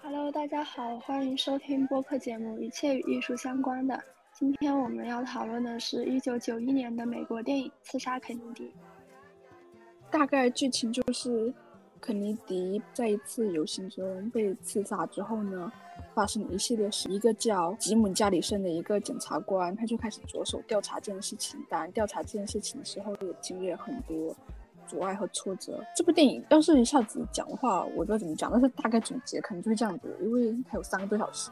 Hello，大家好，欢迎收听播客节目《一切与艺术相关的》。今天我们要讨论的是一九九一年的美国电影《刺杀肯尼迪》。大概剧情就是，肯尼迪在一次游行中被刺杀之后呢，发生了一系列事。一个叫吉姆·加里森的一个检察官，他就开始着手调查这件事情。当然，调查这件事情的时候，也经历了很多阻碍和挫折。这部电影要是一下子讲的话，我不知道怎么讲，但是大概总结可能就是这样子，因为还有三个多小时。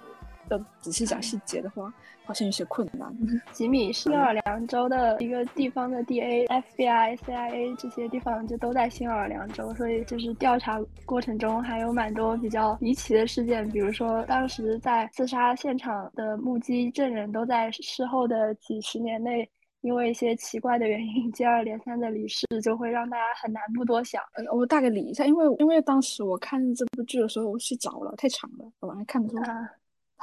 要仔细讲细节的话，好像有些困难。吉米是新奥尔良州的一个地方的 DA、FBI、CIA 这些地方就都在新奥尔良州，所以就是调查过程中还有蛮多比较离奇的事件，比如说当时在刺杀现场的目击证人都在事后的几十年内因为一些奇怪的原因接二连三的离世，就会让大家很难不多想。嗯，我大概理一下，因为因为当时我看这部剧的时候我睡着了，太长了，我晚上看的时候。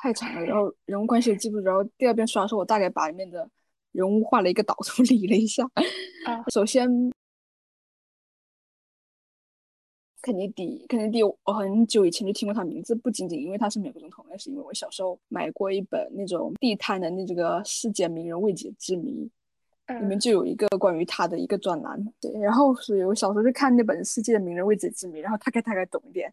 太长了，然后人物关系也记不住。然后第二遍刷的时候，我大概把里面的人物画了一个导图，理了一下。啊，首先，肯尼迪，肯尼迪，我很久以前就听过他名字，不仅仅因为他是美国总统，也是因为我小时候买过一本那种地摊的那这个世界名人未解之谜，里面就有一个关于他的一个专栏。对，然后所以我小时候就看那本世界名人未解之谜，然后大概大概懂一点。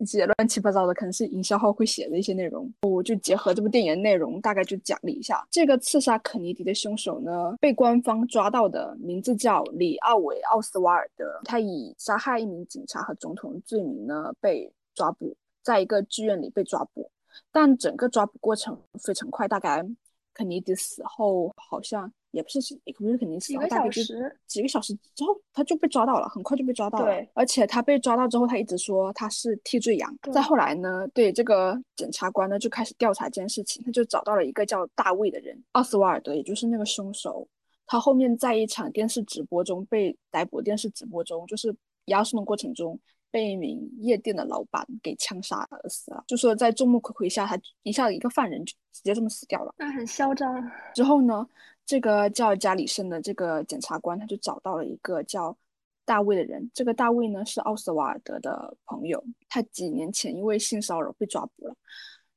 一些乱七八糟的，可能是营销号会写的一些内容，我就结合这部电影的内容，大概就讲了一下。这个刺杀肯尼迪的凶手呢，被官方抓到的名字叫里奥维·奥斯瓦尔德，他以杀害一名警察和总统的罪名呢被抓捕，在一个剧院里被抓捕，但整个抓捕过程非常快，大概肯尼迪死后好像。也不是，也不是肯定是，大概就几个小时之后，他就被抓到了，很快就被抓到了。对，而且他被抓到之后，他一直说他是替罪羊。再后来呢，对这个检察官呢就开始调查这件事情，他就找到了一个叫大卫的人，奥斯瓦尔德，也就是那个凶手。他后面在一场电视直播中被逮捕，电视直播中就是押送的过程中。被一名夜店的老板给枪杀而死了，就说在众目睽睽下，他一下一个犯人就直接这么死掉了，那很嚣张。之后呢，这个叫加里森的这个检察官他就找到了一个叫大卫的人，这个大卫呢是奥斯瓦尔德的朋友，他几年前因为性骚扰被抓捕了，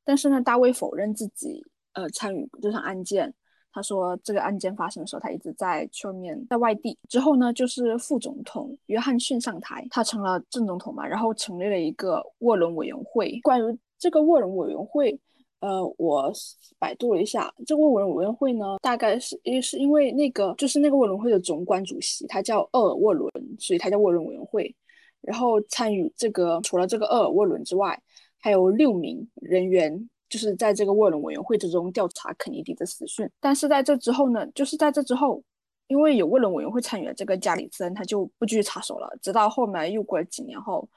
但是呢，大卫否认自己呃参与这场案件。他说，这个案件发生的时候，他一直在外面，在外地。之后呢，就是副总统约翰逊上台，他成了正总统嘛，然后成立了一个沃伦委员会。关于这个沃伦委员会，呃，我百度了一下，这个沃伦委员会呢，大概是因是因为那个就是那个沃伦会的总管主席，他叫厄尔沃伦，所以他叫沃伦委员会。然后参与这个，除了这个厄尔沃伦之外，还有六名人员。就是在这个沃伦委员会之中调查肯尼迪的死讯，但是在这之后呢，就是在这之后，因为有沃伦委员会参与了这个加里森，他就不继续插手了。直到后面又过了几年后，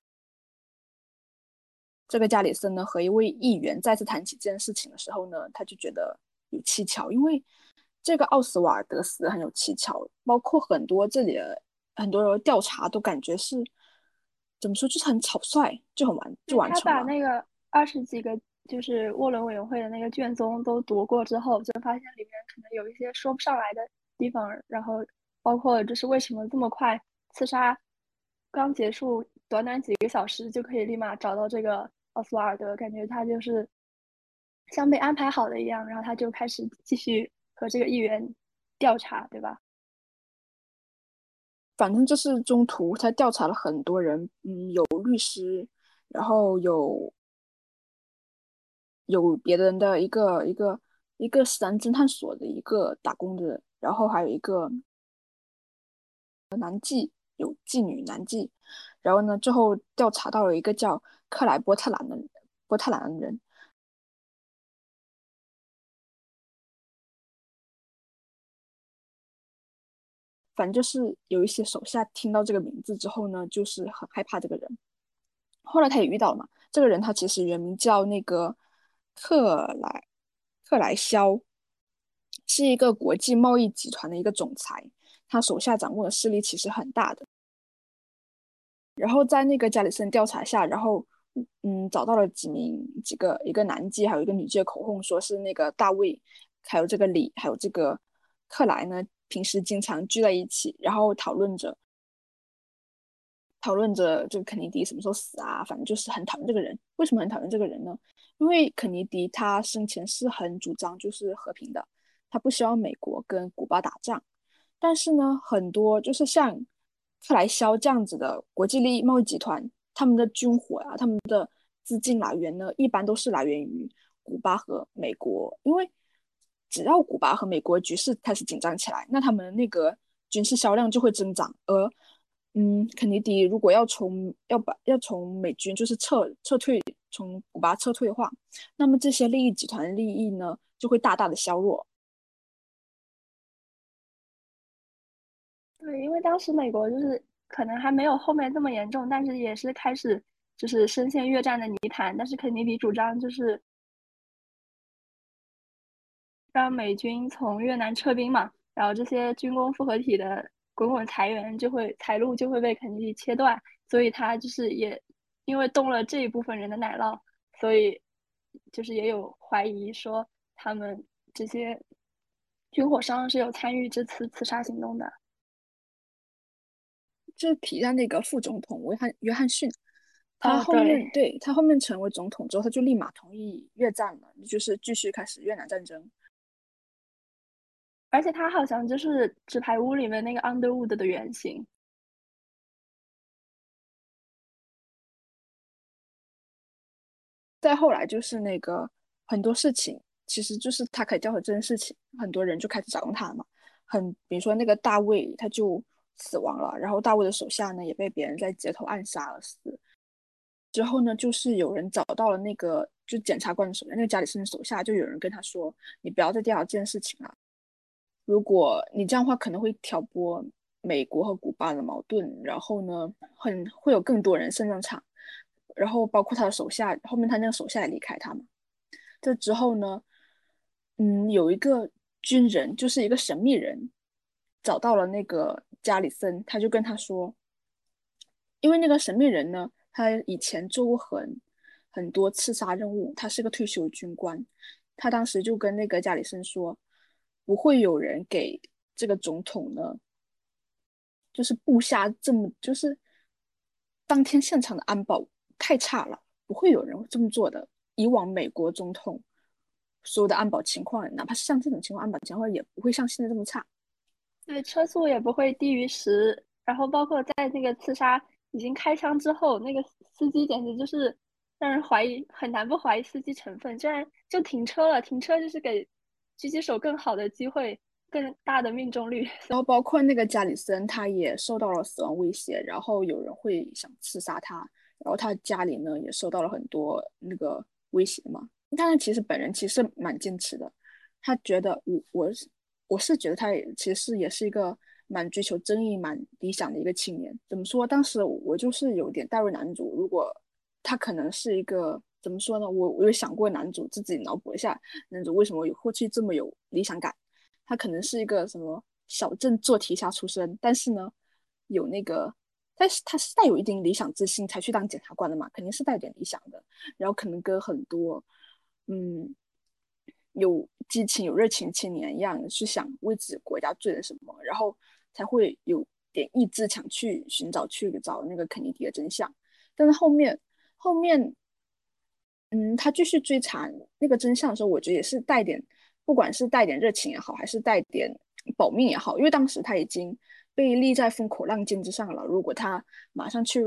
这个加里森呢和一位议员再次谈起这件事情的时候呢，他就觉得有蹊跷，因为这个奥斯瓦尔德死很有蹊跷，包括很多这里的很多人调查都感觉是怎么说，就是很草率，就很完就完成了。他把那个二十几个。就是沃伦委员会的那个卷宗都读过之后，就发现里面可能有一些说不上来的地方，然后包括就是为什么这么快刺杀刚结束，短短几个小时就可以立马找到这个奥斯瓦尔德，感觉他就是像被安排好的一样，然后他就开始继续和这个议员调查，对吧？反正就是中途他调查了很多人，嗯，有律师，然后有。有别人的一个一个一个私人侦探所的一个打工的，然后还有一个男妓，有妓女男妓，然后呢，最后调查到了一个叫克莱波特兰的波特兰人，反正就是有一些手下听到这个名字之后呢，就是很害怕这个人。后来他也遇到了嘛，这个人他其实原名叫那个。克莱克莱肖是一个国际贸易集团的一个总裁，他手下掌握的势力其实很大的。然后在那个加里森调查下，然后嗯找到了几名几个一个男妓，还有一个女妓的口供，说是那个大卫，还有这个李，还有这个克莱呢，平时经常聚在一起，然后讨论着讨论着这个肯尼迪什么时候死啊，反正就是很讨厌这个人。为什么很讨厌这个人呢？因为肯尼迪他生前是很主张就是和平的，他不希望美国跟古巴打仗。但是呢，很多就是像克莱肖这样子的国际利益贸易集团，他们的军火啊，他们的资金来源呢，一般都是来源于古巴和美国。因为只要古巴和美国局势开始紧张起来，那他们那个军事销量就会增长。而嗯，肯尼迪如果要从要把要从美军就是撤撤退，从古巴撤退的话，那么这些利益集团利益呢，就会大大的削弱。对，因为当时美国就是可能还没有后面这么严重，但是也是开始就是深陷越战的泥潭。但是肯尼迪主张就是让美军从越南撤兵嘛，然后这些军工复合体的。滚滚财源就会财路就会被肯尼迪切断，所以他就是也因为动了这一部分人的奶酪，所以就是也有怀疑说他们这些军火商是有参与这次刺杀行动的。就提到那个副总统约翰约翰逊，他后面对他后面成为总统之后，他就立马同意越战了，就是继续开始越南战争。而且他好像就是《纸牌屋》里面那个 Underwood 的原型。再后来就是那个很多事情，其实就是他可以调和这件事情，很多人就开始找用他嘛。很比如说那个大卫，他就死亡了，然后大卫的手下呢也被别人在街头暗杀而死。之后呢，就是有人找到了那个就检察官的手下，那个加里森的手下，就有人跟他说：“你不要再调查这件事情了。”如果你这样的话，可能会挑拨美国和古巴的矛盾，然后呢，很会有更多人上战场，然后包括他的手下，后面他那个手下也离开他嘛。这之后呢，嗯，有一个军人，就是一个神秘人，找到了那个加里森，他就跟他说，因为那个神秘人呢，他以前做过很很多刺杀任务，他是个退休军官，他当时就跟那个加里森说。不会有人给这个总统呢，就是布下这么就是当天现场的安保太差了，不会有人这么做的。以往美国总统所有的安保情况，哪怕是像这种情况，安保情况也不会像现在这么差。对，车速也不会低于十，然后包括在那个刺杀已经开枪之后，那个司机简直就是让人怀疑，很难不怀疑司机成分，居然就停车了，停车就是给。狙击手更好的机会，更大的命中率。然后包括那个加里森，他也受到了死亡威胁，然后有人会想刺杀他，然后他家里呢也受到了很多那个威胁嘛。但是其实本人其实蛮坚持的，他觉得我我是我是觉得他也其实也是一个蛮追求正义、蛮理想的一个青年。怎么说？当时我就是有点代入男主，如果他可能是一个。怎么说呢？我我有想过男主自己脑补一下，男主为什么有会去这么有理想感？他可能是一个什么小镇做题家出身，但是呢，有那个，但是他是带有一定理想自信才去当检察官的嘛，肯定是带点理想的。然后可能跟很多嗯有激情、有热情青年一样，是想为自己国家做点什么，然后才会有点意志想去寻找、去找那个肯尼迪的真相。但是后面后面。嗯，他继续追查那个真相的时候，我觉得也是带点，不管是带点热情也好，还是带点保命也好，因为当时他已经被立在风口浪尖之上了。如果他马上去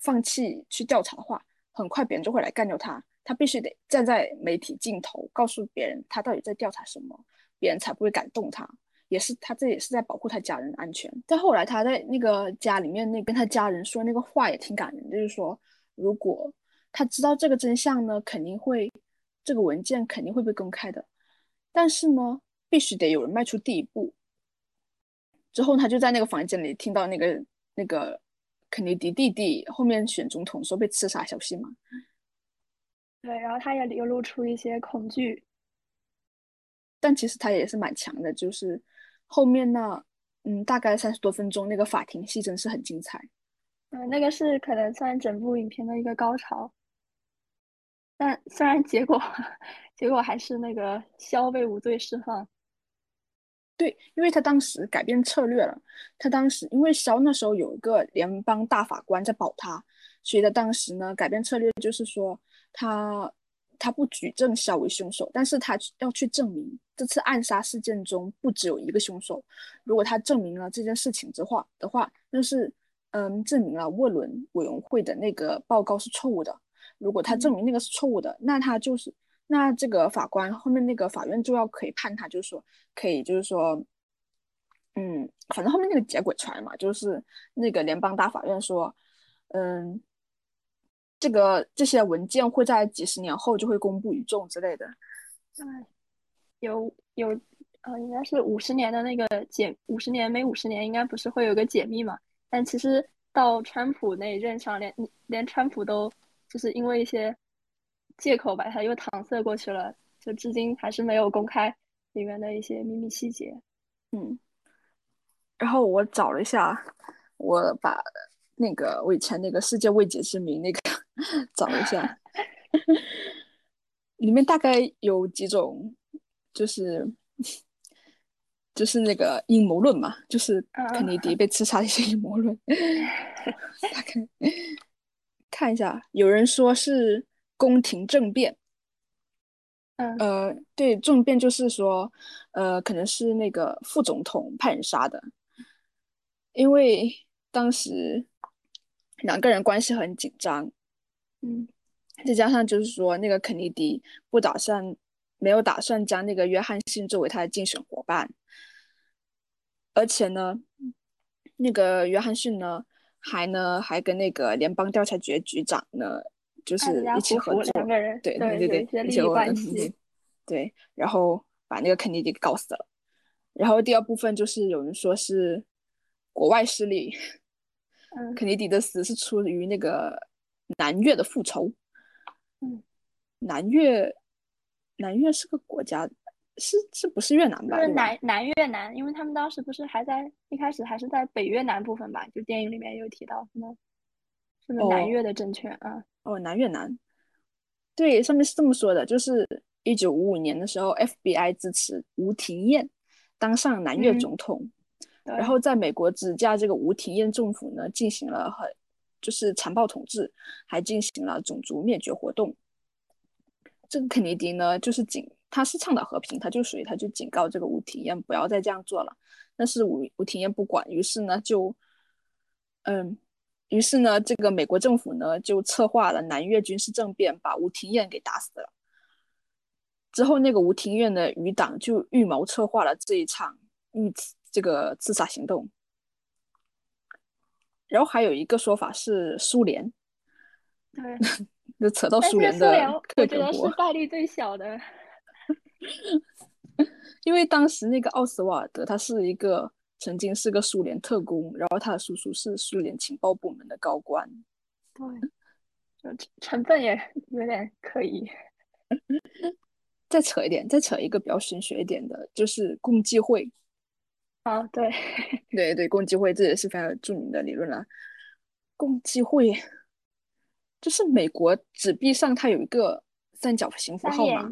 放弃去调查的话，很快别人就会来干掉他。他必须得站在媒体镜头，告诉别人他到底在调查什么，别人才不会敢动他。也是他这也是在保护他家人安全。再后来，他在那个家里面那跟他家人说那个话也挺感人，就是说如果。他知道这个真相呢，肯定会，这个文件肯定会被公开的，但是呢，必须得有人迈出第一步。之后，他就在那个房间里听到那个那个肯尼迪弟弟后面选总统时候被刺杀消息嘛。对，然后他也流露出一些恐惧，但其实他也是蛮强的，就是后面那嗯，大概三十多分钟那个法庭戏真是很精彩。嗯，那个是可能算整部影片的一个高潮。但虽然结果 结果还是那个肖被无罪释放。对，因为他当时改变策略了。他当时因为肖那时候有一个联邦大法官在保他，所以他当时呢改变策略，就是说他他不举证肖为凶手，但是他要去证明这次暗杀事件中不只有一个凶手。如果他证明了这件事情之话的话，那是嗯证明了沃伦委员会的那个报告是错误的。如果他证明那个是错误的，那他就是。那这个法官后面那个法院就要可以判他，就是说可以，就是说，嗯，反正后面那个结果出来嘛，就是那个联邦大法院说，嗯，这个这些文件会在几十年后就会公布于众之类的。对，有有，呃，应该是五十年的那个解，五十年每五十年应该不是会有个解密嘛？但其实到川普那一任上，连连川普都就是因为一些。借口把它又搪塞过去了，就至今还是没有公开里面的一些秘密细节。嗯，然后我找了一下，我把那个我以前那个世界未解之谜那个 找一下，里面大概有几种，就是就是那个阴谋论嘛，就是肯尼迪被刺杀的一些阴谋论。大概看一下，有人说是。宫廷政变，嗯，呃，对，政变就是说，呃，可能是那个副总统派人杀的，因为当时两个人关系很紧张，嗯，再加上就是说那个肯尼迪不打算，没有打算将那个约翰逊作为他的竞选伙伴，而且呢，那个约翰逊呢，还呢还跟那个联邦调查局局长呢。就是一起合作，两个人对对对对，一起关系，对，然后把那个肯尼迪给搞死了。然后第二部分就是有人说是国外势力，肯尼迪的死是出于那个南越的复仇。嗯，南越，南越是个国家，是是不是越南吧？是南南越南，因为他们当时不是还在一开始还是在北越南部分吧？就电影里面有提到什么，什么南越的政权啊。哦，南越南，对，上面是这么说的，就是一九五五年的时候，FBI 支持吴廷艳当上南越总统，然后在美国指驾这个吴廷艳政府呢，进行了很就是残暴统治，还进行了种族灭绝活动。这个肯尼迪呢，就是警，他是倡导和平，他就属于他就警告这个吴廷艳不要再这样做了，但是吴吴廷艳不管，于是呢就，嗯。于是呢，这个美国政府呢就策划了南越军事政变，把吴廷艳给打死了。之后，那个吴廷艳的余党就预谋策划了这一场预这个自杀行动。然后还有一个说法是苏联，对，就扯到苏联的克格勃，是概率最小的，因为当时那个奥斯瓦尔德他是一个。曾经是个苏联特工，然后他的叔叔是苏联情报部门的高官。对，成分也有点可疑。再扯一点，再扯一个比较玄学一点的，就是共济会。啊，对，对对，共济会这也是非常著名的理论了。共济会就是美国纸币上它有一个三角形符号嘛，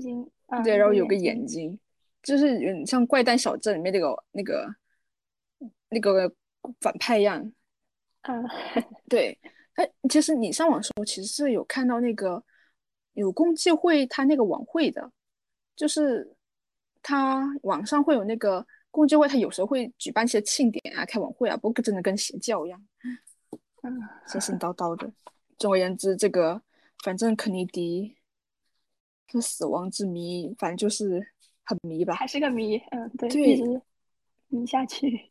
对，然后有个眼睛，就是有点像《怪诞小镇》里面那个那个。那个反派一样，嗯，对，哎，其实你上网时候其实是有看到那个有共济会他那个晚会的，就是他网上会有那个共济会，他有时候会举办一些庆典啊、开晚会啊，不过真的跟邪教一样，嗯，神神叨叨的。总而言之，这个反正肯尼迪这死亡之谜，反正就是很迷吧，还是个谜，嗯，对，一直迷下去。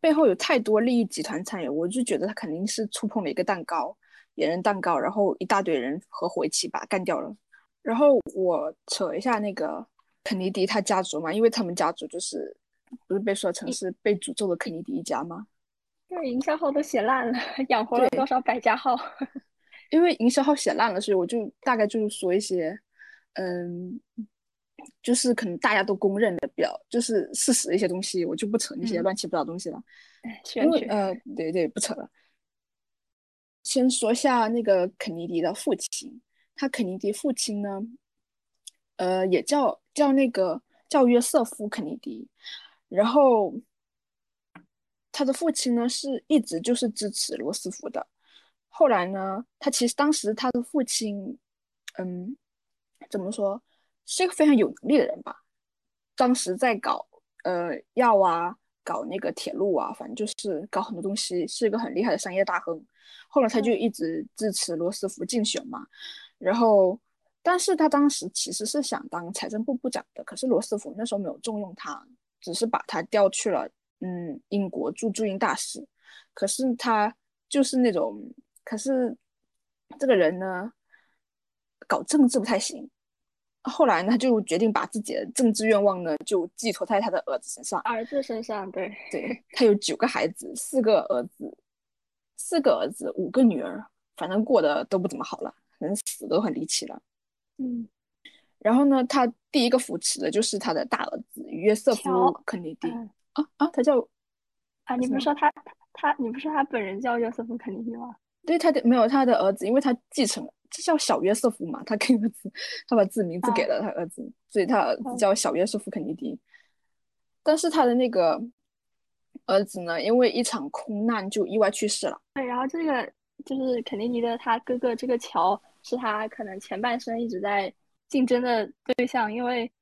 背后有太多利益集团参与，我就觉得他肯定是触碰了一个蛋糕，野人蛋糕，然后一大堆人合伙一起把他干掉了。然后我扯一下那个肯尼迪他家族嘛，因为他们家族就是不是被说成是被诅咒的肯尼迪一家吗？对，营销号都写烂了，养活了多少百家号？因为营销号写烂了，所以我就大概就是说一些，嗯。就是可能大家都公认的比较就是事实的一些东西，我就不扯那些乱七八糟东西了。因为呃，对对，不扯了。先说下那个肯尼迪的父亲，他肯尼迪父亲呢，呃，也叫叫那个叫约瑟夫肯尼迪。然后他的父亲呢是一直就是支持罗斯福的。后来呢，他其实当时他的父亲，嗯，怎么说，是一个非常有能力的人吧。当时在搞呃药啊，搞那个铁路啊，反正就是搞很多东西，是一个很厉害的商业大亨。后来他就一直支持罗斯福竞选嘛，然后，但是他当时其实是想当财政部部长的，可是罗斯福那时候没有重用他，只是把他调去了嗯英国驻驻英大使。可是他就是那种，可是这个人呢，搞政治不太行。后来呢，就决定把自己的政治愿望呢，就寄托在他的儿子身上。儿子身上，对对，他有九个孩子，四个儿子，四个儿子，五个女儿，反正过得都不怎么好了，人死都很离奇了。嗯，然后呢，他第一个扶持的就是他的大儿子约瑟夫·肯尼迪。啊啊，他叫啊？你不是说他他？你不是说他本人叫约瑟夫·肯尼迪吗？对，他的没有他的儿子，因为他继承了。这叫小约瑟夫嘛？他给儿子，他把自己名字给了他儿子，所以他儿子叫小约瑟夫肯尼迪。但是他的那个儿子呢，因为一场空难就意外去世了。对，然后这个就是肯尼迪的他哥哥，这个乔是他可能前半生一直在竞争的对象，因为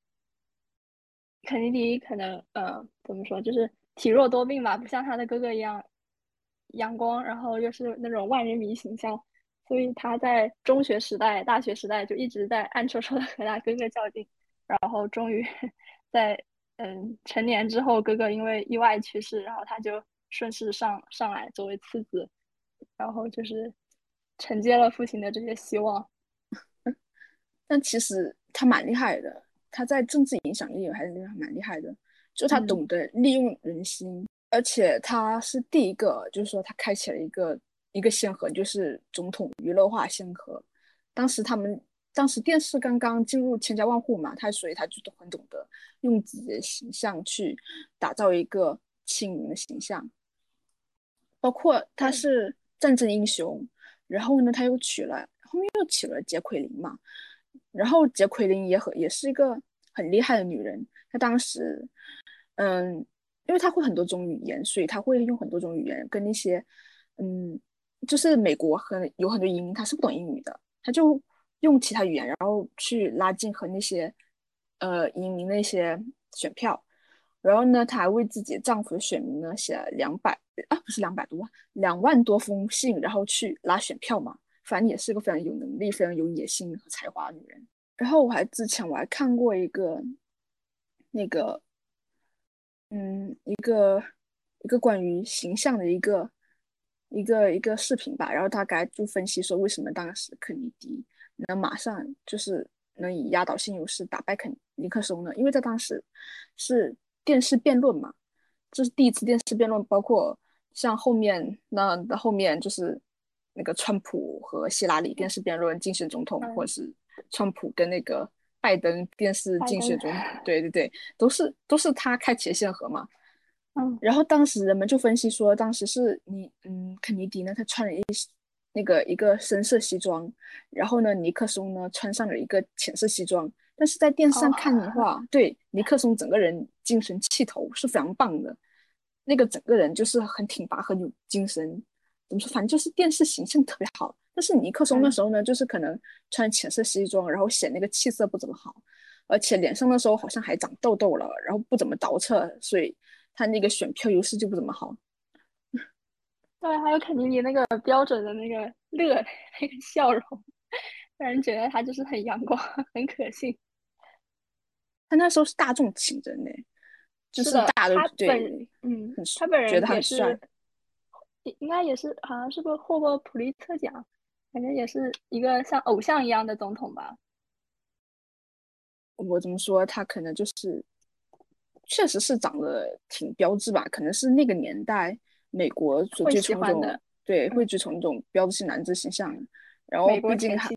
肯尼迪可能呃怎么说，就是体弱多病吧，不像他的哥哥一样阳光，然后又是那种万人迷形象。所以他在中学时代、大学时代就一直在暗戳戳的和他哥哥较劲，然后终于 在嗯成年之后，哥哥因为意外去世，然后他就顺势上上来作为次子，然后就是承接了父亲的这些希望。但其实他蛮厉害的，他在政治影响力还是蛮厉害的，就他懂得利用人心，而且他是第一个，就是说他开启了一个。一个先河就是总统娱乐化先河，当时他们当时电视刚刚进入千家万户嘛，他所以他就很懂得用自己的形象去打造一个亲民的形象，包括他是战争英雄，然后呢他又娶了后面又娶了杰奎琳嘛，然后杰奎琳也很也是一个很厉害的女人，她当时嗯，因为她会很多种语言，所以她会用很多种语言跟那些嗯。就是美国很有很多移民，她是不懂英语的，她就用其他语言，然后去拉近和那些呃移民那些选票。然后呢，她还为自己丈夫的选民呢写了两百啊，不是两百多万，两万多封信，然后去拉选票嘛。反正也是个非常有能力、非常有野心和才华的女人。然后我还之前我还看过一个那个嗯一个一个关于形象的一个。一个一个视频吧，然后大概就分析说为什么当时肯尼迪能马上就是能以压倒性优势打败肯尼克松呢？因为在当时是电视辩论嘛，这是第一次电视辩论，包括像后面那的后面就是那个川普和希拉里电视辩论竞选总统，或者是川普跟那个拜登电视竞选总统，对对对，都是都是他开启先河嘛。嗯然后当时人们就分析说，当时是你，嗯，肯尼迪呢，他穿了一那个一个深色西装，然后呢，尼克松呢穿上了一个浅色西装。但是在电视上看的话，对尼克松整个人精神气头是非常棒的，那个整个人就是很挺拔，很有精神。怎么说？反正就是电视形象特别好。但是尼克松那时候呢，就是可能穿浅色西装，然后显那个气色不怎么好，而且脸上那时候好像还长痘痘了，然后不怎么倒饬，所以。他那个选票优势就不怎么好，对，还有肯尼迪那个标准的那个乐 那个笑容，让人觉得他就是很阳光、很可信。他那时候是大众情人呢，就是大的对，嗯，他本人也是，应该也是，好像是不是获过普利策奖？反正也是一个像偶像一样的总统吧。我怎么说？他可能就是。确实是长得挺标致吧，可能是那个年代美国所追崇的，对，会追崇那种标志性男子形象。然后毕竟还，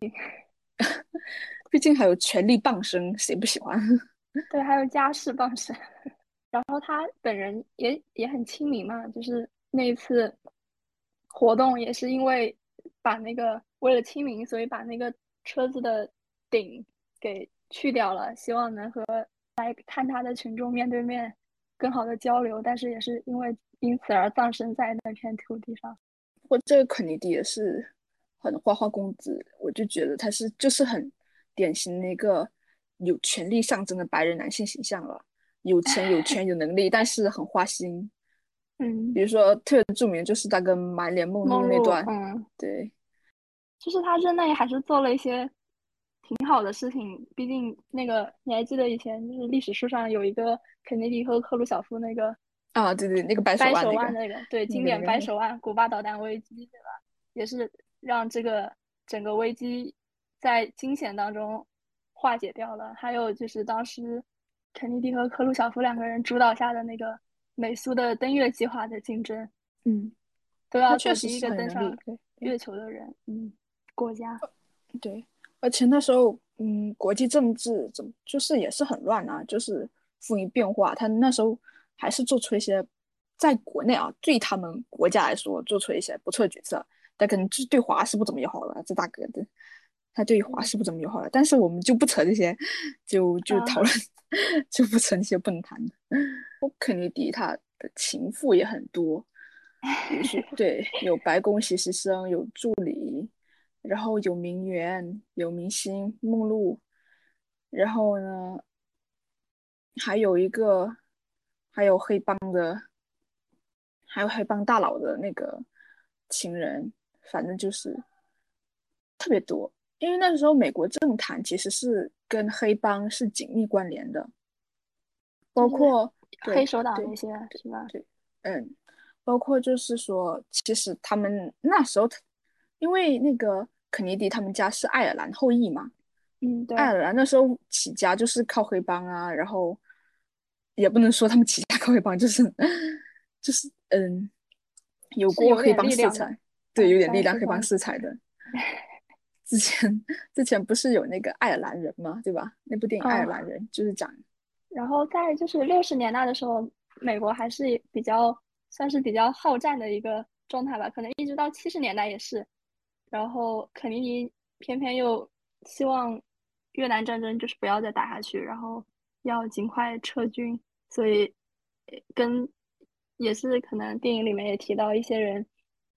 毕竟还有权力傍身，谁不喜欢？对，还有家世傍身。然后他本人也也很亲民嘛，就是那一次活动也是因为把那个为了清明，所以把那个车子的顶给去掉了，希望能和。来看他的群众面对面更好的交流，但是也是因为因此而葬身在那片土地上。我这个肯尼迪也是很花花公子，我就觉得他是就是很典型的一个有权力象征的白人男性形象了，有钱有权有能力，但是很花心。嗯，比如说特别著名就是他跟满脸梦露那段，嗯，对，就是他任内还是做了一些挺好的事情。毕竟那个你还记得以前就是历史书上有一个肯尼迪和赫鲁晓夫那个啊，对对，那个白手腕那个，对，经典白手腕，古巴导弹危机，对吧？也是让这个整个危机在惊险当中化解掉了。还有就是当时肯尼迪和赫鲁晓夫两个人主导下的那个。美苏的登月计划的竞争，嗯，都要做第一个登上月球的人，嗯，国家，对，而且那时候，嗯，国际政治怎么就是也是很乱啊，就是风云变化。他那时候还是做出一些，在国内啊，对他们国家来说做出一些不错的决策，但可能就对华是不怎么友好的。这大哥的，他对华是不怎么友好的。但是我们就不扯这些，就就讨论。就不扯那些不能谈的。肯尼迪他的情妇也很多，也是 对，有白宫实习生，有助理，然后有名媛，有明星梦露，然后呢，还有一个，还有黑帮的，还有黑帮大佬的那个情人，反正就是特别多。因为那时候美国政坛其实是跟黑帮是紧密关联的，包括黑手党那些是吧？对，嗯，包括就是说，其实他们那时候，因为那个肯尼迪他们家是爱尔兰后裔嘛，嗯，对，爱尔兰那时候起家就是靠黑帮啊，然后也不能说他们起家靠黑帮，就是 就是嗯，有过黑帮色彩，对，有点力量黑帮色彩的。之前之前不是有那个爱尔兰人嘛？对吧？那部电影《爱尔兰人》就是讲。然后在就是六十年代的时候，美国还是比较算是比较好战的一个状态吧，可能一直到七十年代也是。然后肯尼迪偏偏又希望越南战争就是不要再打下去，然后要尽快撤军，所以跟也是可能电影里面也提到一些人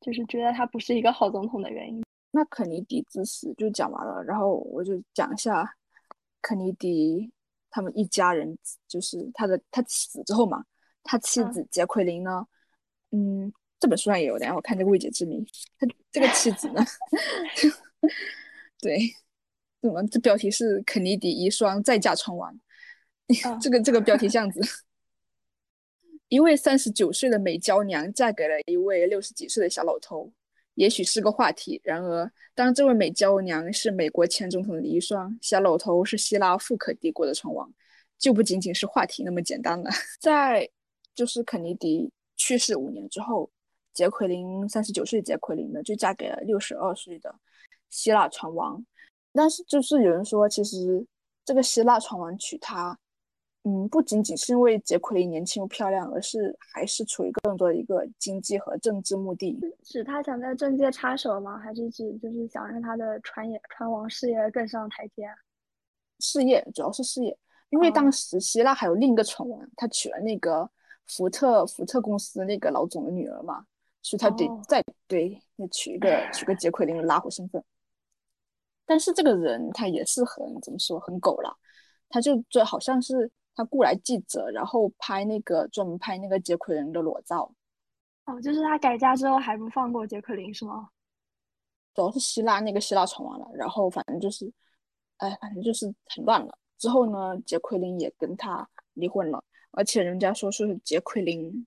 就是觉得他不是一个好总统的原因。那肯尼迪之死就讲完了，然后我就讲一下肯尼迪他们一家人，就是他的他死之后嘛，他妻子杰奎琳呢，嗯，这本书上也有的，我看这个未解之谜，他这个妻子呢，对，怎么这标题是肯尼迪遗孀再嫁船王，这个这个标题这样子，一位三十九岁的美娇娘嫁给了一位六十几岁的小老头。也许是个话题。然而，当这位美娇娘是美国前总统的遗孀，小老头是希腊富可敌国的船王，就不仅仅是话题那么简单了。在就是肯尼迪去世五年之后，杰奎琳三十九岁，杰奎琳呢就嫁给了六十二岁的希腊船王。但是，就是有人说，其实这个希腊船王娶她。嗯，不仅仅是因为杰奎琳年轻又漂亮，而是还是处于更多的一个经济和政治目的。是他想在政界插手吗？还是指就是想让他的船业船王事业更上台阶？事业主要是事业，因为当时希腊还有另一个船王，他娶了那个福特福特公司那个老总的女儿嘛，所以他得再对再娶一个娶个杰奎琳拉回身份。但是这个人他也是很怎么说很狗了，他就就好像是。他雇来记者，然后拍那个专门拍那个杰奎琳的裸照。哦，就是他改嫁之后还不放过杰奎琳是吗？主要是希腊那个希腊传完了，然后反正就是，哎，反正就是很乱了。之后呢，杰奎琳也跟他离婚了，而且人家说是杰奎琳，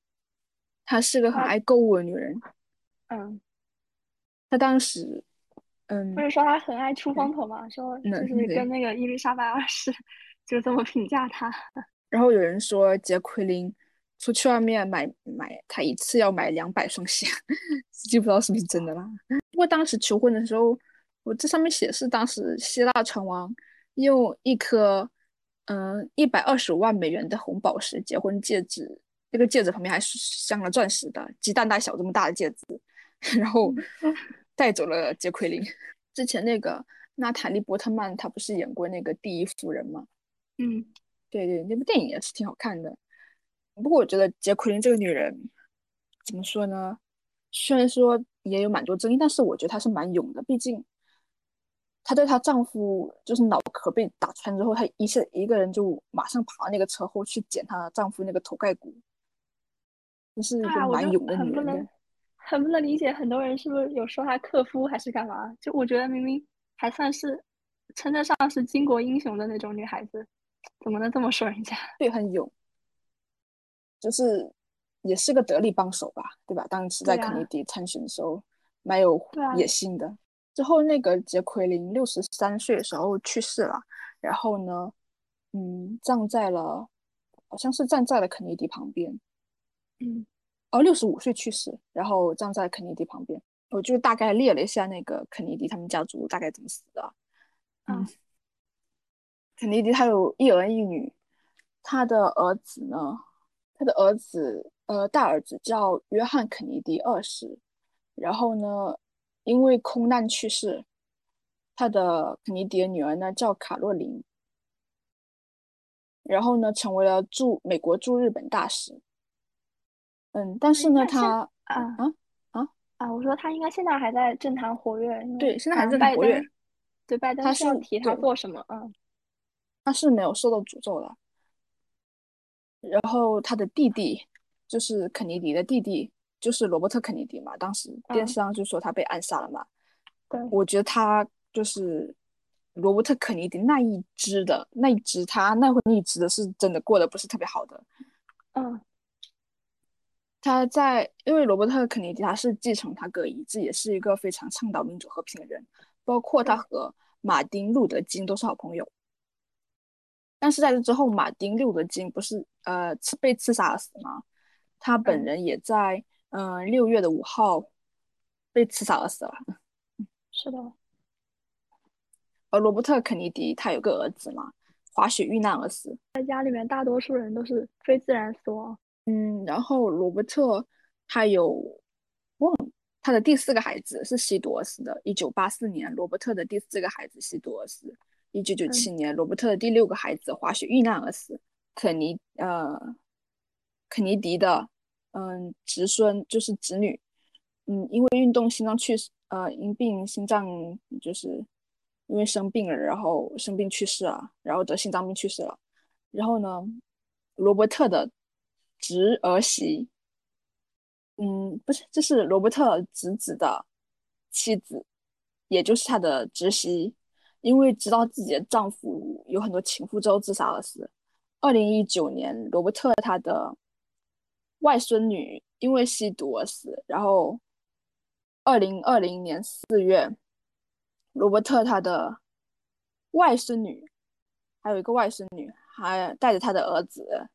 她是个很爱购物的女人。嗯。她当时，嗯，不是说她很爱出风头吗？说就是跟那个伊丽莎白二世。就这么评价他，然后有人说杰奎琳出去外面买买，他一次要买两百双鞋，就不知道是不是真的啦。不过当时求婚的时候，我这上面写是当时希腊船王用一颗嗯一百二十五万美元的红宝石结婚戒指，那个戒指旁边还是镶了钻石的，鸡蛋大小这么大的戒指，然后带走了杰奎琳。之前那个娜塔莉波特曼，她不是演过那个第一夫人吗？嗯，对对，那部电影也是挺好看的。不过我觉得杰奎琳这个女人怎么说呢？虽然说也有蛮多争议，但是我觉得她是蛮勇的。毕竟她对她丈夫就是脑壳被打穿之后，她一下一个人就马上爬到那个车后去捡她丈夫那个头盖骨，就是一个蛮勇的女人。很不能理解，很多人是不是有说她克夫还是干嘛？就我觉得明明还算是称得上是巾帼英雄的那种女孩子，怎么能这么说人家？对，很勇，就是也是个得力帮手吧，对吧？当时在肯尼迪参选的时候，蛮有野心的。之后那个杰奎琳六十三岁的时候去世了，然后呢，嗯，葬在了，好像是站在了肯尼迪旁边，嗯。哦，六十五岁去世，然后葬在肯尼迪旁边。我就大概列了一下那个肯尼迪他们家族大概怎么死的。嗯，肯尼迪他有一儿一女，他的儿子呢，他的儿子呃大儿子叫约翰肯尼迪二世，然后呢因为空难去世。他的肯尼迪的女儿呢叫卡洛琳，然后呢成为了驻美国驻日本大使。嗯，但是呢，他啊啊啊啊！我说他应该现在还在政坛活跃，对，现在还在活跃。对，拜登他是提他做什么？嗯，他是没有受到诅咒的。然后他的弟弟就是肯尼迪的弟弟，就是罗伯特肯尼迪嘛。当时电视上就说他被暗杀了嘛。对，我觉得他就是罗伯特肯尼迪那一支的那一支，他那会那一支的是真的过得不是特别好的。嗯。他在，因为罗伯特肯尼迪他是继承他哥遗志，也是一个非常倡导民主和平的人，包括他和马丁路德金都是好朋友。但是在这之后，马丁路德金不是呃被刺杀而死吗？他本人也在嗯六月的五号被刺杀而死了。是的。而罗伯特肯尼迪他有个儿子嘛，滑雪遇难而死。在家里面，大多数人都是非自然死亡。嗯，然后罗伯特他有忘他的第四个孩子是西多斯的，一九八四年，罗伯特的第四个孩子西多斯，一九九七年，罗伯特的第六个孩子滑雪遇难而死，肯尼呃肯尼迪的嗯侄孙就是侄女，嗯因为运动心脏去世，呃因病心脏就是因为生病了，然后生病去世了，然后得心脏病去世了，然后呢罗伯特的。侄儿媳，嗯，不是，这是罗伯特侄子的妻子，也就是他的侄媳，因为知道自己的丈夫有很多情妇之后自杀而死。二零一九年，罗伯特他的外孙女因为吸毒而死。然后，二零二零年四月，罗伯特他的外孙女还有一个外孙女，还带着他的儿子。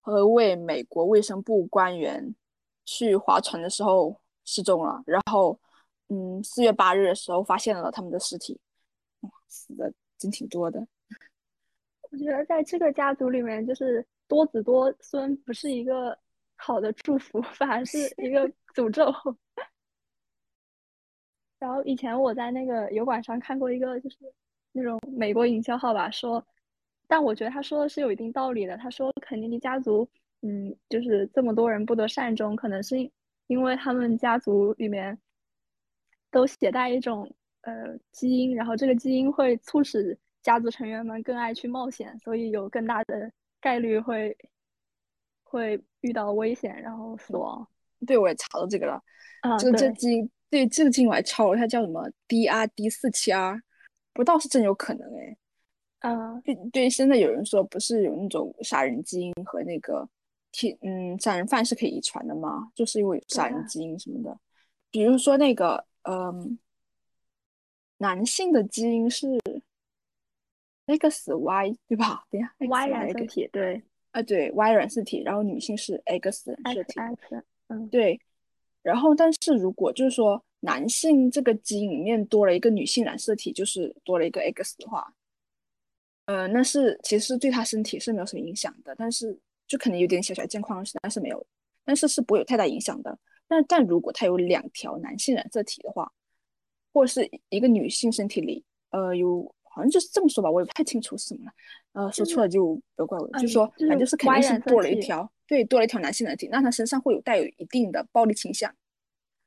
和一位美国卫生部官员去划船的时候失踪了，然后，嗯，四月八日的时候发现了他们的尸体，死的真挺多的。我觉得在这个家族里面，就是多子多孙不是一个好的祝福，反而是一个 诅咒。然后以前我在那个油管上看过一个，就是那种美国营销号吧，说。但我觉得他说的是有一定道理的。他说肯尼迪家族，嗯，就是这么多人不得善终，可能是因为他们家族里面都携带一种呃基因，然后这个基因会促使家族成员们更爱去冒险，所以有更大的概率会会遇到危险，然后死亡。对，我也查到这个了。啊，这个这基因，对这个基因我还抄了，它叫什么 DRD 四七 R，不倒是真有可能哎。啊，对对，现在有人说不是有那种杀人基因和那个天嗯杀人犯是可以遗传的吗？就是因为有杀人基因什么的，比如说那个嗯，男性的基因是 X Y 对吧？等下，Y 染色体对啊对 Y 染色体，然后女性是 X 染色体，X 嗯对，然后但是如果就是说男性这个基因里面多了一个女性染色体，就是多了一个 X 的话。呃，那是其实对他身体是没有什么影响的，但是就可能有点小小健康，但是没有，但是是不会有太大影响的。但但如果他有两条男性染色体的话，或者是一个女性身体里，呃，有好像就是这么说吧，我也不太清楚是什么了。呃，说错了就不要怪我。就是说，反正就是肯定是多了一条，对，多了一条男性的体，那他身上会有带有一定的暴力倾向。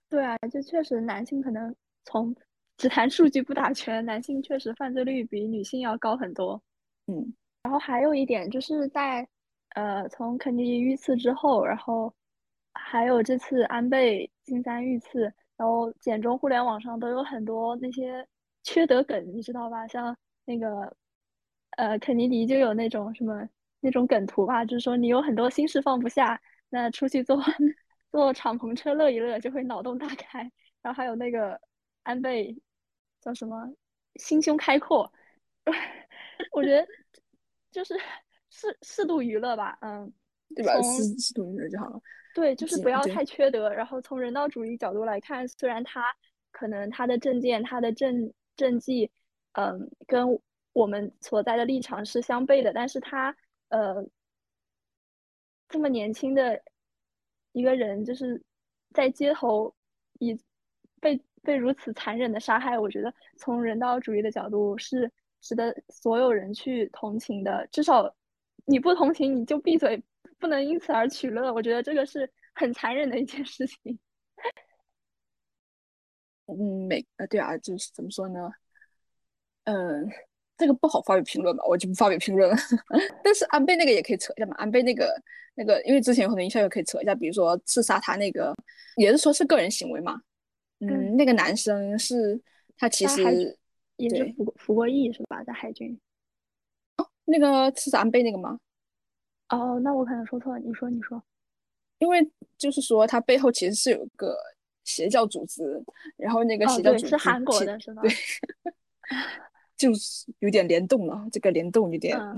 对啊，就确实男性可能从只谈数据不打拳，男性确实犯罪率比女性要高很多。嗯，然后还有一点就是在呃从肯尼迪遇刺之后，然后还有这次安倍晋三遇刺，然后简中互联网上都有很多那些缺德梗，你知道吧？像那个呃肯尼迪就有那种什么那种梗图吧，就是说你有很多心事放不下，那出去坐 坐敞篷车乐一乐就会脑洞大开。然后还有那个安倍叫什么心胸开阔，我觉得就是 适适度娱乐吧，嗯，对吧？适适度娱乐就好了。对，就是不要太缺德。然后从人道主义角度来看，虽然他可能他的政见、他的政政绩，嗯，跟我们所在的立场是相悖的，但是他呃这么年轻的一个人，就是在街头以被被如此残忍的杀害，我觉得从人道主义的角度是值得所有人去同情的。至少你不同情，你就闭嘴，不能因此而取乐。我觉得这个是很残忍的一件事情。嗯，每呃对啊，就是怎么说呢？嗯，这个不好发表评论吧，我就不发表评论了。但是安倍那个也可以扯一下嘛，安倍那个那个，因为之前有很多营销也可以扯一下，比如说刺杀他那个，也是说是个人行为嘛。嗯，嗯那个男生是他其实也是服过服过役是吧？在海军。那个刺杀安倍那个嘛，哦，那我可能说错了。你说，你说。因为就是说他背后其实是有一个邪教组织，然后那个邪教组织是韩国的是吧？对，就是有点联动了，这个联动有点。嗯。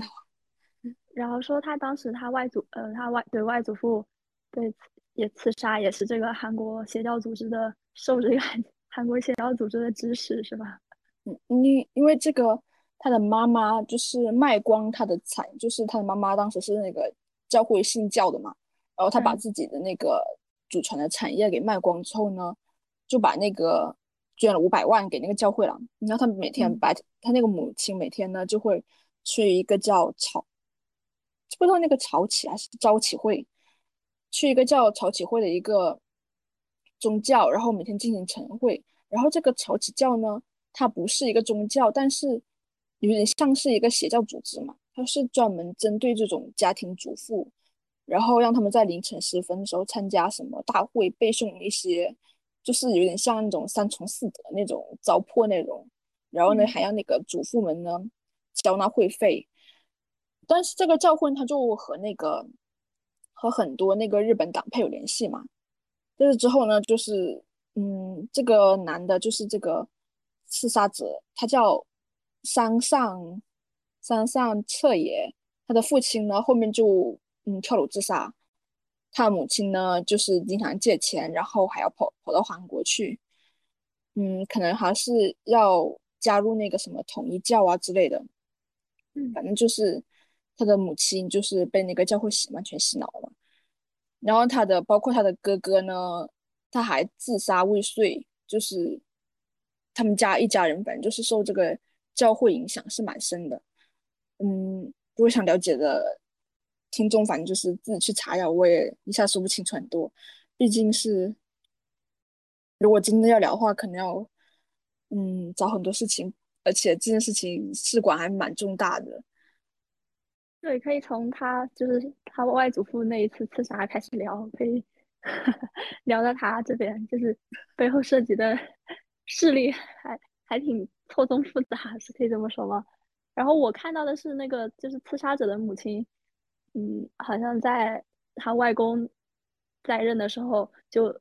然后说他当时他外祖呃他外对外祖父被也刺杀，也是这个韩国邪教组织的受这个韩韩国邪教组织的指使是吧？嗯，因因为这个，他的妈妈就是卖光他的产，就是他的妈妈当时是那个教会信教的嘛，然后他把嗯自己的那个祖传的产业给卖光之后呢，就把那个捐了五百万给那个教会了。然后他每天嗯白，他那个母亲每天呢就会去一个叫朝，不知道那个朝起还是朝起会，去一个叫朝起会的一个宗教，然后每天进行晨会。然后这个朝起教呢，它不是一个宗教，但是有点像是一个邪教组织嘛。它是专门针对这种家庭主妇，然后让他们在凌晨时分的时候参加什么大会，背诵一些，就是有点像那种三从四德那种糟粕内容。然后呢，嗯还要那个主妇们呢交纳会费。但是这个教会他就和那个和很多那个日本党派有联系嘛。但是之后呢，就是嗯，这个男的，就是这个刺杀者，他叫山上山上彻野，他的父亲呢后面就嗯跳楼自杀，他的母亲呢就是经常借钱，然后还要跑跑到韩国去，嗯，可能还是要加入那个什么统一教啊之类的，嗯。反正就是他的母亲就是被那个教会洗完全洗脑了。然后他的包括他的哥哥呢，他还自杀未遂，就是他们家一家人，反正就是受这个教会影响是蛮深的。嗯，如果想了解的听众，反正就是自己去查呀，我也一下说不清楚很多，毕竟是如果真的要聊的话，可能要嗯找很多事情，而且这件事情事关还蛮重大的。对，可以从他就是他外祖父那一次刺杀开始聊，可以 聊到他这边，就是背后涉及的势力还还挺错综复杂，是可以这么说吗？然后我看到的是那个就是刺杀者的母亲，嗯，好像在他外公在任的时候就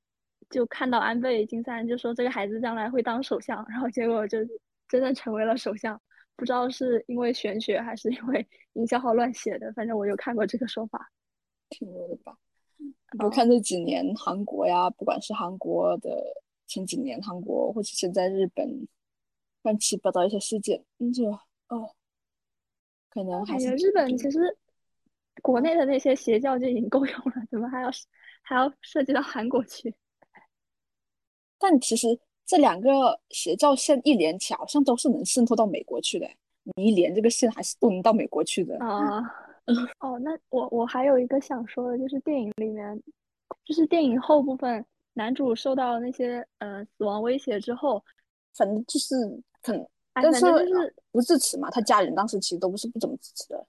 就看到安倍晋三，就说这个孩子将来会当首相，然后结果就真的成为了首相。不知道是因为玄学还是因为营销号乱写的，反正我有看过这个说法。挺多的吧。你嗯就看这几年韩国呀，不管是韩国的前几年韩国，或者是在日本乱七八糟一些事件，嗯，就哦，可能还是感觉日本其实国内的那些邪教就已经够用了，怎么还要还要涉及到韩国去？但其实这两个邪教线一连起来，好像都是能渗透到美国去的。你一连这个线还是都能到美国去的。啊、哦，那我我还有一个想说的，就是电影里面，就是电影后部分，男主受到那些呃死亡威胁之后，反正就是很，哎，但是就是不支持嘛。他家人当时其实都不是不怎么支持的。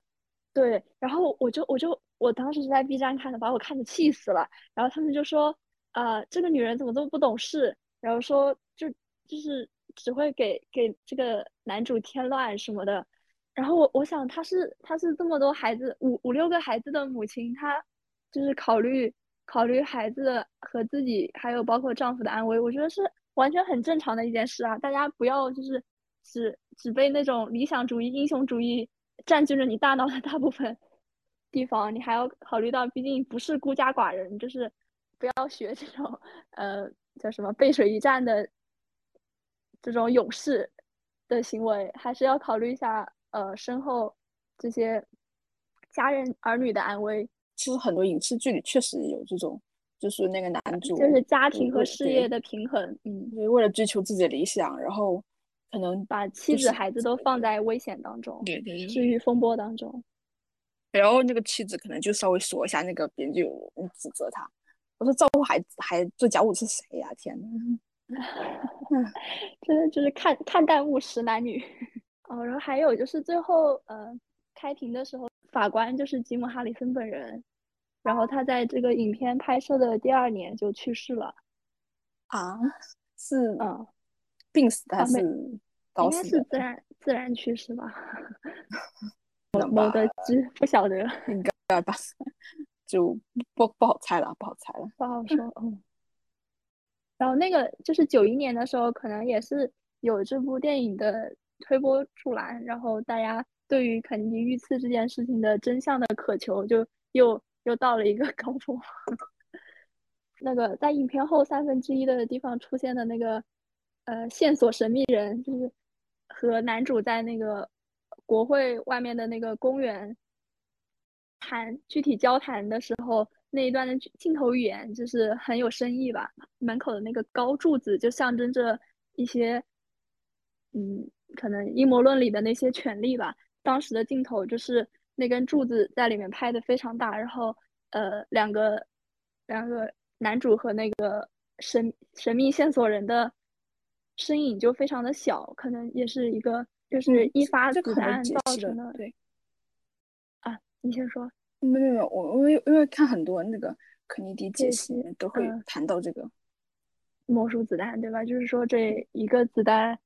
对，然后我就我就我当时是在 B 站看的，把我看的气死了。然后他们就说，呃，这个女人怎么这么不懂事？然后说就就是只会给给这个男主添乱什么的。然后我我想她是她是这么多孩子五五六个孩子的母亲，她就是考虑考虑孩子和自己还有包括丈夫的安危，我觉得是完全很正常的一件事啊！大家不要就是只只被那种理想主义、英雄主义占据着你大脑的大部分地方，你还要考虑到，毕竟不是孤家寡人，就是不要学这种呃叫什么背水一战的这种勇士的行为，还是要考虑一下。呃，身后这些家人儿女的安危，其实很多影视剧里确实有这种，就是那个男主就是家庭和事业的平衡，嗯，为了追求自己的理想，然后可能把妻子孩子都放在危险当中，对对，治愈风波当中，然后那个妻子可能就稍微说一下，那个别人就指责他，我说照顾孩子还做家务是谁呀？天呐，真的就是看看淡务实男女。哦，然后还有就是最后，呃，开庭的时候，法官就是吉姆·哈里森本人，然后他在这个影片拍摄的第二年就去世了。啊？是嗯，病死还是应该是自然自然去世吧？某的知不晓得，应该吧？就不不好猜了，不好猜了，不好说。嗯。然后那个就是九一年的时候，可能也是有这部电影的。推波助澜，然后大家对于肯尼迪遇刺这件事情的真相的渴求，就又又到了一个 高峰。那个在影片后三分之一的地方出现的那个呃线索神秘人，就是和男主在那个国会外面的那个公园谈具体交谈的时候，那一段的镜头语言就是很有深意吧。门口的那个高柱子就象征着一些嗯。可能阴谋论里的那些权利吧，当时的镜头就是那根柱子在里面拍的非常大，然后呃两个两个男主和那个神神秘线索人的身影就非常的小，可能也是一个就是一发子弹造成的。对，啊，你先说。没有没有，我我因为看很多那个肯尼迪解析都会谈到这个魔术子弹，对吧？就是说这一个子弹。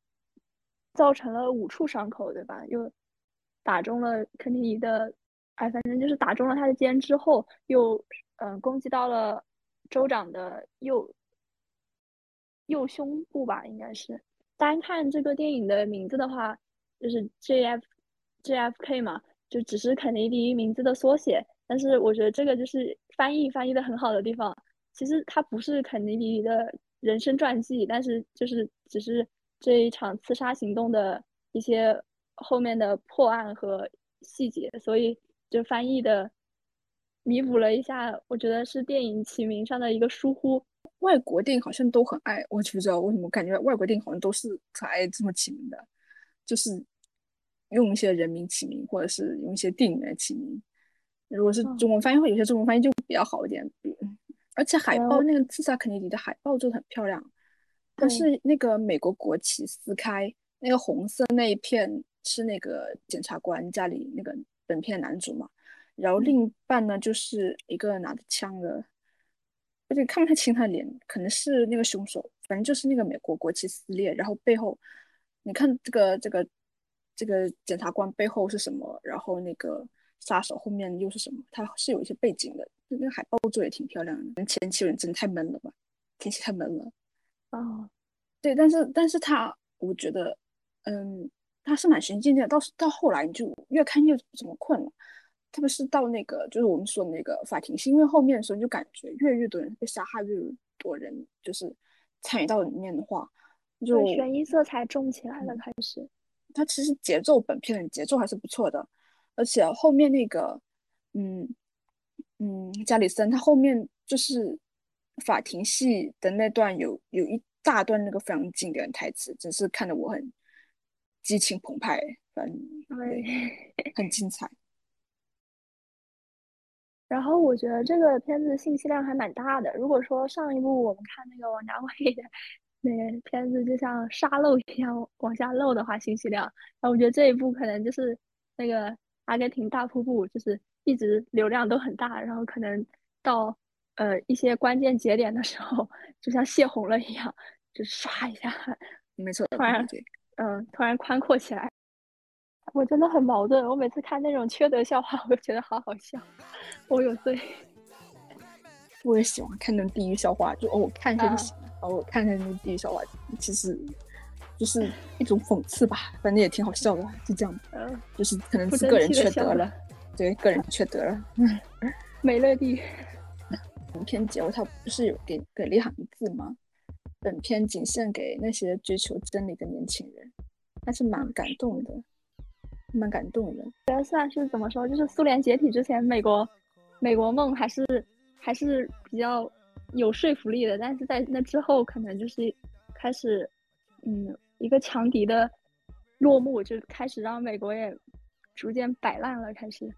造成了五处伤口，对吧？又打中了肯尼迪的，哎，反正就是打中了他的肩之后，又嗯攻击到了州长的右右胸部吧，应该是。单看这个电影的名字的话，就是 J F J F K 嘛，就只是肯尼迪名字的缩写。但是我觉得这个就是翻译翻译的很好的地方。其实它不是肯尼迪的人生传记，但是就是只是。这一场刺杀行动的一些后面的破案和细节，所以就翻译的弥补了一下，我觉得是电影起名上的一个疏忽。外国电影好像都很爱，我就不知道为什么，感觉外国电影好像都是很爱这么起名的，就是用一些人名起名，或者是用一些电影来起名。如果是中文翻译，会有些中文翻译就比较好一点。而且海报那个刺杀肯尼迪的海报做的很漂亮。但是那个美国国旗撕开，那个红色那一片是那个检察官家里那个本片男主嘛，然后另一半呢就是一个拿着枪的，而且看不太清他脸，可能是那个凶手，反正就是那个美国国旗撕裂，然后背后，你看这个这个这个检察官背后是什么，然后那个杀手后面又是什么，他是有一些背景的，那个海报做也挺漂亮的。前期有点真的太闷了吧，天气太闷了。哦，对，但是但是他，我觉得，嗯，他是蛮循序渐进的。到到后来，你就越看越不怎么困了。特别是到那个，就是我们说的那个法庭戏，因为后面的时候，你就感觉越越多人被杀害，越多人就是参与到里面的话，就悬疑色彩重起来了。开始，它其实节奏本片的节奏还是不错的，而且后面那个，嗯嗯，加里森他后面就是。法庭戏的那段有有一大段那个非常经典的台词，真是看得我很激情澎湃，反正对，很精彩。然后我觉得这个片子信息量还蛮大的。如果说上一部我们看那个王家卫的那个片子，就像沙漏一样往下漏的话，信息量，那我觉得这一部可能就是那个阿根廷大瀑布，就是一直流量都很大，然后可能到呃一些关键节点的时候，就像泄洪了一样，就唰一下，没错，突然嗯突然宽阔起来。我真的很矛盾，我每次看那种缺德笑话，我就觉得好好笑。我有罪。我也喜欢看那种地狱笑话，就哦，我看一下就行了。然后我看一下那种地狱笑话，其实就是一种讽刺吧，反正也挺好笑的，就这样。嗯，就是可能是个人缺德了，对，个人缺德了。美乐蒂。影片结尾他不是有给给了一行字吗？本片仅献给那些追求真理的年轻人，还是蛮感动的。蛮感动的，觉得算是怎么说，就是苏联解体之前，美国美国梦还是还是比较有说服力的，但是在那之后，可能就是开始，嗯，一个强敌的落幕，就开始让美国也逐渐摆烂了，开始。